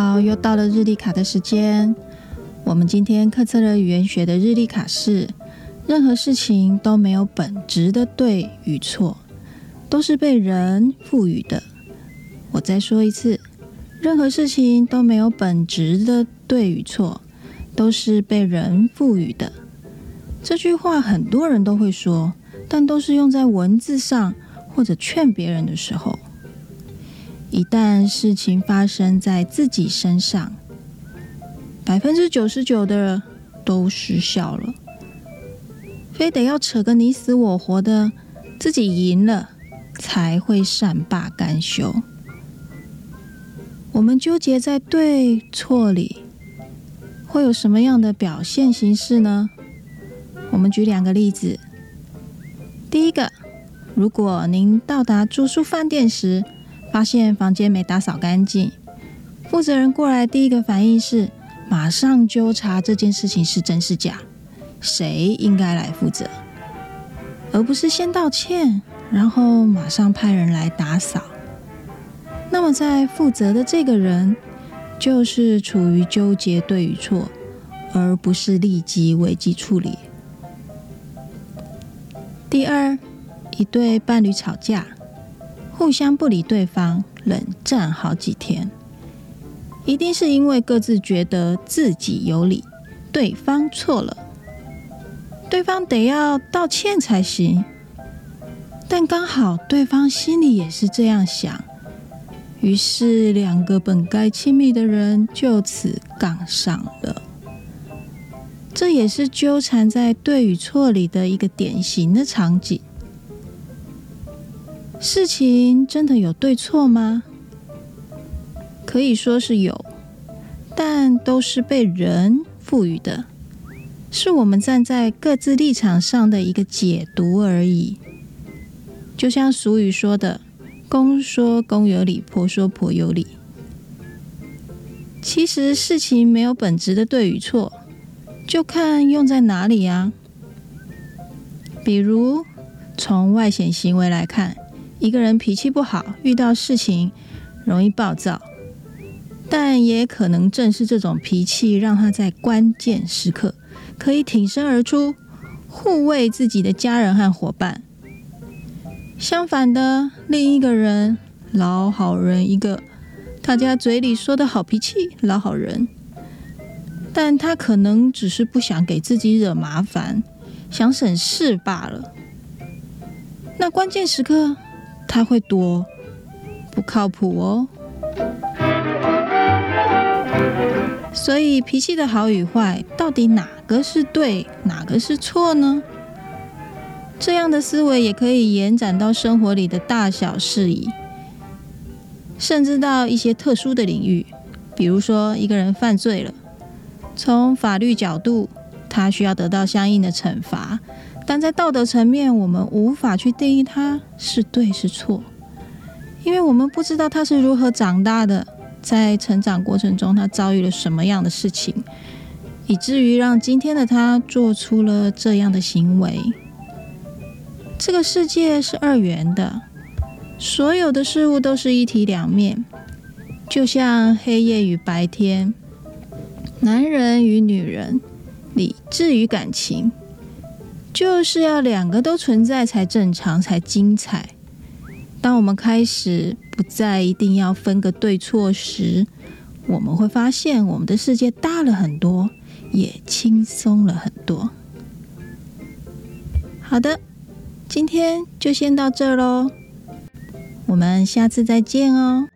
好又到了日历卡的时间。我们今天课测了语言学的日历卡是：任何事情都没有本质的对与错，都是被人赋予的。我再说一次，任何事情都没有本质的对与错，都是被人赋予的。这句话很多人都会说，但都是用在文字上或者劝别人的时候。一旦事情发生在自己身上，百分之九十九的人都失效了。非得要扯个你死我活的，自己赢了才会善罢甘休。我们纠结在对错里，会有什么样的表现形式呢？我们举两个例子。第一个，如果您到达住宿饭店时，发现房间没打扫干净，负责人过来第一个反应是马上纠查这件事情是真是假，谁应该来负责，而不是先道歉，然后马上派人来打扫。那么在负责的这个人就是处于纠结对与错，而不是立即危机处理。第二，一对伴侣吵架。互相不理对方，冷战好几天，一定是因为各自觉得自己有理，对方错了，对方得要道歉才行。但刚好对方心里也是这样想，于是两个本该亲密的人就此杠上了。这也是纠缠在对与错里的一个典型的场景。事情真的有对错吗？可以说是有，但都是被人赋予的，是我们站在各自立场上的一个解读而已。就像俗语说的：“公说公有理，婆说婆有理。”其实事情没有本质的对与错，就看用在哪里呀。比如从外显行为来看。一个人脾气不好，遇到事情容易暴躁，但也可能正是这种脾气，让他在关键时刻可以挺身而出，护卫自己的家人和伙伴。相反的，另一个人老好人一个，大家嘴里说的好脾气老好人，但他可能只是不想给自己惹麻烦，想省事罢了。那关键时刻。他会多不靠谱哦，所以脾气的好与坏，到底哪个是对，哪个是错呢？这样的思维也可以延展到生活里的大小事宜，甚至到一些特殊的领域，比如说一个人犯罪了，从法律角度，他需要得到相应的惩罚。但在道德层面，我们无法去定义他是对是错，因为我们不知道他是如何长大的，在成长过程中他遭遇了什么样的事情，以至于让今天的他做出了这样的行为。这个世界是二元的，所有的事物都是一体两面，就像黑夜与白天，男人与女人，理智与感情。就是要两个都存在才正常，才精彩。当我们开始不再一定要分个对错时，我们会发现我们的世界大了很多，也轻松了很多。好的，今天就先到这喽，我们下次再见哦。